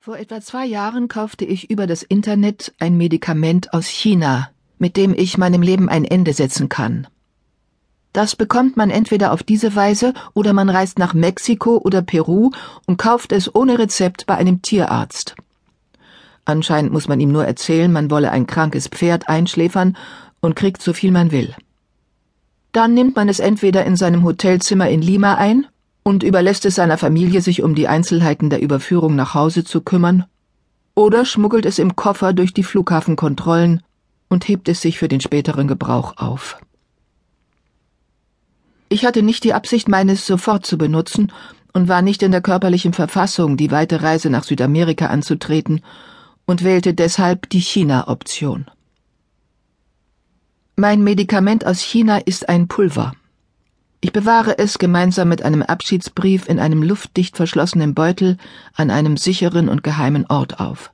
Vor etwa zwei Jahren kaufte ich über das Internet ein Medikament aus China, mit dem ich meinem Leben ein Ende setzen kann. Das bekommt man entweder auf diese Weise oder man reist nach Mexiko oder Peru und kauft es ohne Rezept bei einem Tierarzt. Anscheinend muss man ihm nur erzählen, man wolle ein krankes Pferd einschläfern und kriegt so viel man will. Dann nimmt man es entweder in seinem Hotelzimmer in Lima ein und überlässt es seiner Familie, sich um die Einzelheiten der Überführung nach Hause zu kümmern, oder schmuggelt es im Koffer durch die Flughafenkontrollen und hebt es sich für den späteren Gebrauch auf. Ich hatte nicht die Absicht, meines sofort zu benutzen und war nicht in der körperlichen Verfassung, die weite Reise nach Südamerika anzutreten, und wählte deshalb die China-Option. Mein Medikament aus China ist ein Pulver. Ich bewahre es gemeinsam mit einem Abschiedsbrief in einem luftdicht verschlossenen Beutel an einem sicheren und geheimen Ort auf.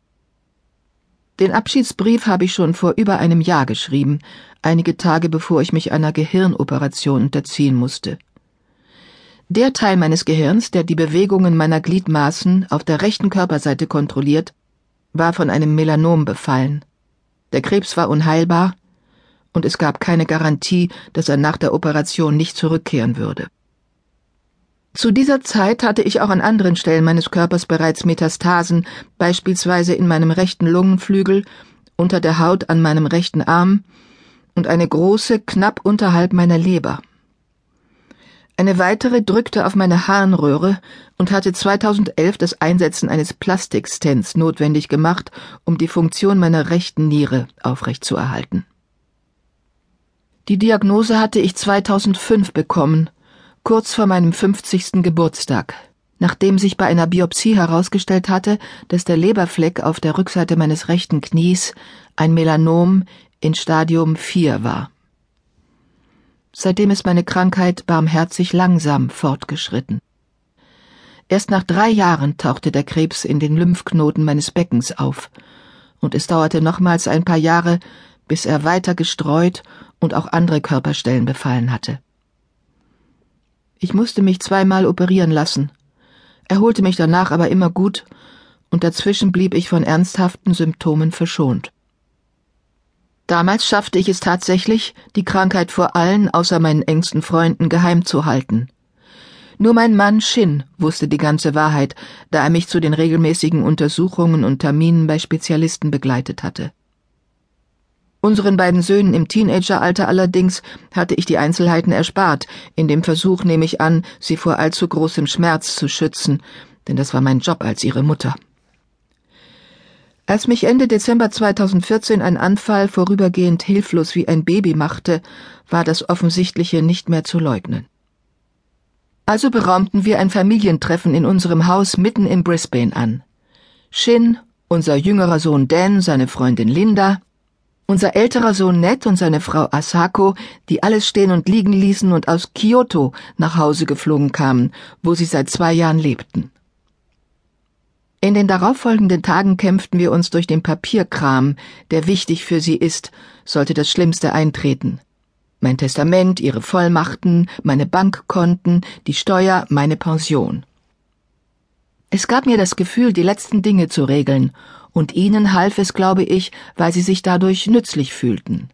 Den Abschiedsbrief habe ich schon vor über einem Jahr geschrieben, einige Tage bevor ich mich einer Gehirnoperation unterziehen musste. Der Teil meines Gehirns, der die Bewegungen meiner Gliedmaßen auf der rechten Körperseite kontrolliert, war von einem Melanom befallen. Der Krebs war unheilbar, und es gab keine Garantie, dass er nach der Operation nicht zurückkehren würde. Zu dieser Zeit hatte ich auch an anderen Stellen meines Körpers bereits Metastasen, beispielsweise in meinem rechten Lungenflügel, unter der Haut an meinem rechten Arm und eine große knapp unterhalb meiner Leber. Eine weitere drückte auf meine Harnröhre und hatte 2011 das Einsetzen eines Plastikstents notwendig gemacht, um die Funktion meiner rechten Niere aufrechtzuerhalten. Die Diagnose hatte ich 2005 bekommen, kurz vor meinem 50. Geburtstag, nachdem sich bei einer Biopsie herausgestellt hatte, dass der Leberfleck auf der Rückseite meines rechten Knies ein Melanom in Stadium 4 war. Seitdem ist meine Krankheit barmherzig langsam fortgeschritten. Erst nach drei Jahren tauchte der Krebs in den Lymphknoten meines Beckens auf, und es dauerte nochmals ein paar Jahre, bis er weiter gestreut und auch andere Körperstellen befallen hatte. Ich musste mich zweimal operieren lassen, erholte mich danach aber immer gut, und dazwischen blieb ich von ernsthaften Symptomen verschont. Damals schaffte ich es tatsächlich, die Krankheit vor allen außer meinen engsten Freunden geheim zu halten. Nur mein Mann Shin wusste die ganze Wahrheit, da er mich zu den regelmäßigen Untersuchungen und Terminen bei Spezialisten begleitet hatte. Unseren beiden Söhnen im Teenageralter allerdings hatte ich die Einzelheiten erspart, in dem Versuch, nehme ich an, sie vor allzu großem Schmerz zu schützen, denn das war mein Job als ihre Mutter. Als mich Ende Dezember 2014 ein Anfall vorübergehend hilflos wie ein Baby machte, war das Offensichtliche nicht mehr zu leugnen. Also beraumten wir ein Familientreffen in unserem Haus mitten in Brisbane an. Shin, unser jüngerer Sohn Dan, seine Freundin Linda, unser älterer Sohn Ned und seine Frau Asako, die alles stehen und liegen ließen und aus Kyoto nach Hause geflogen kamen, wo sie seit zwei Jahren lebten. In den darauffolgenden Tagen kämpften wir uns durch den Papierkram, der wichtig für sie ist, sollte das Schlimmste eintreten. Mein Testament, ihre Vollmachten, meine Bankkonten, die Steuer, meine Pension. Es gab mir das Gefühl, die letzten Dinge zu regeln, und ihnen half es, glaube ich, weil sie sich dadurch nützlich fühlten.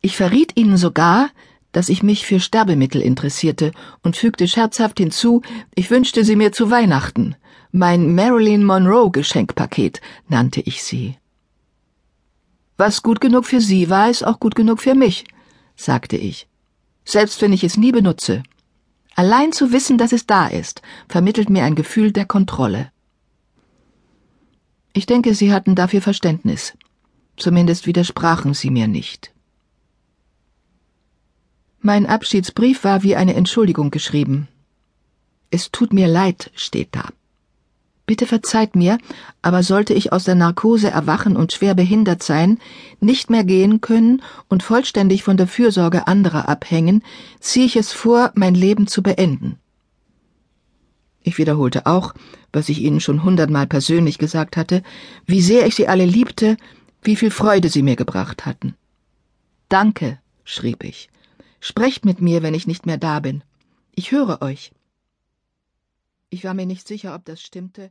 Ich verriet ihnen sogar, dass ich mich für Sterbemittel interessierte und fügte scherzhaft hinzu, ich wünschte sie mir zu Weihnachten. Mein Marilyn Monroe Geschenkpaket nannte ich sie. Was gut genug für Sie war, ist auch gut genug für mich, sagte ich. Selbst wenn ich es nie benutze. Allein zu wissen, dass es da ist, vermittelt mir ein Gefühl der Kontrolle. Ich denke, Sie hatten dafür Verständnis. Zumindest widersprachen Sie mir nicht. Mein Abschiedsbrief war wie eine Entschuldigung geschrieben. Es tut mir leid, steht da. Bitte verzeiht mir, aber sollte ich aus der Narkose erwachen und schwer behindert sein, nicht mehr gehen können und vollständig von der Fürsorge anderer abhängen, ziehe ich es vor, mein Leben zu beenden. Ich wiederholte auch, was ich Ihnen schon hundertmal persönlich gesagt hatte, wie sehr ich Sie alle liebte, wie viel Freude Sie mir gebracht hatten. Danke, schrieb ich. Sprecht mit mir, wenn ich nicht mehr da bin. Ich höre euch. Ich war mir nicht sicher, ob das stimmte,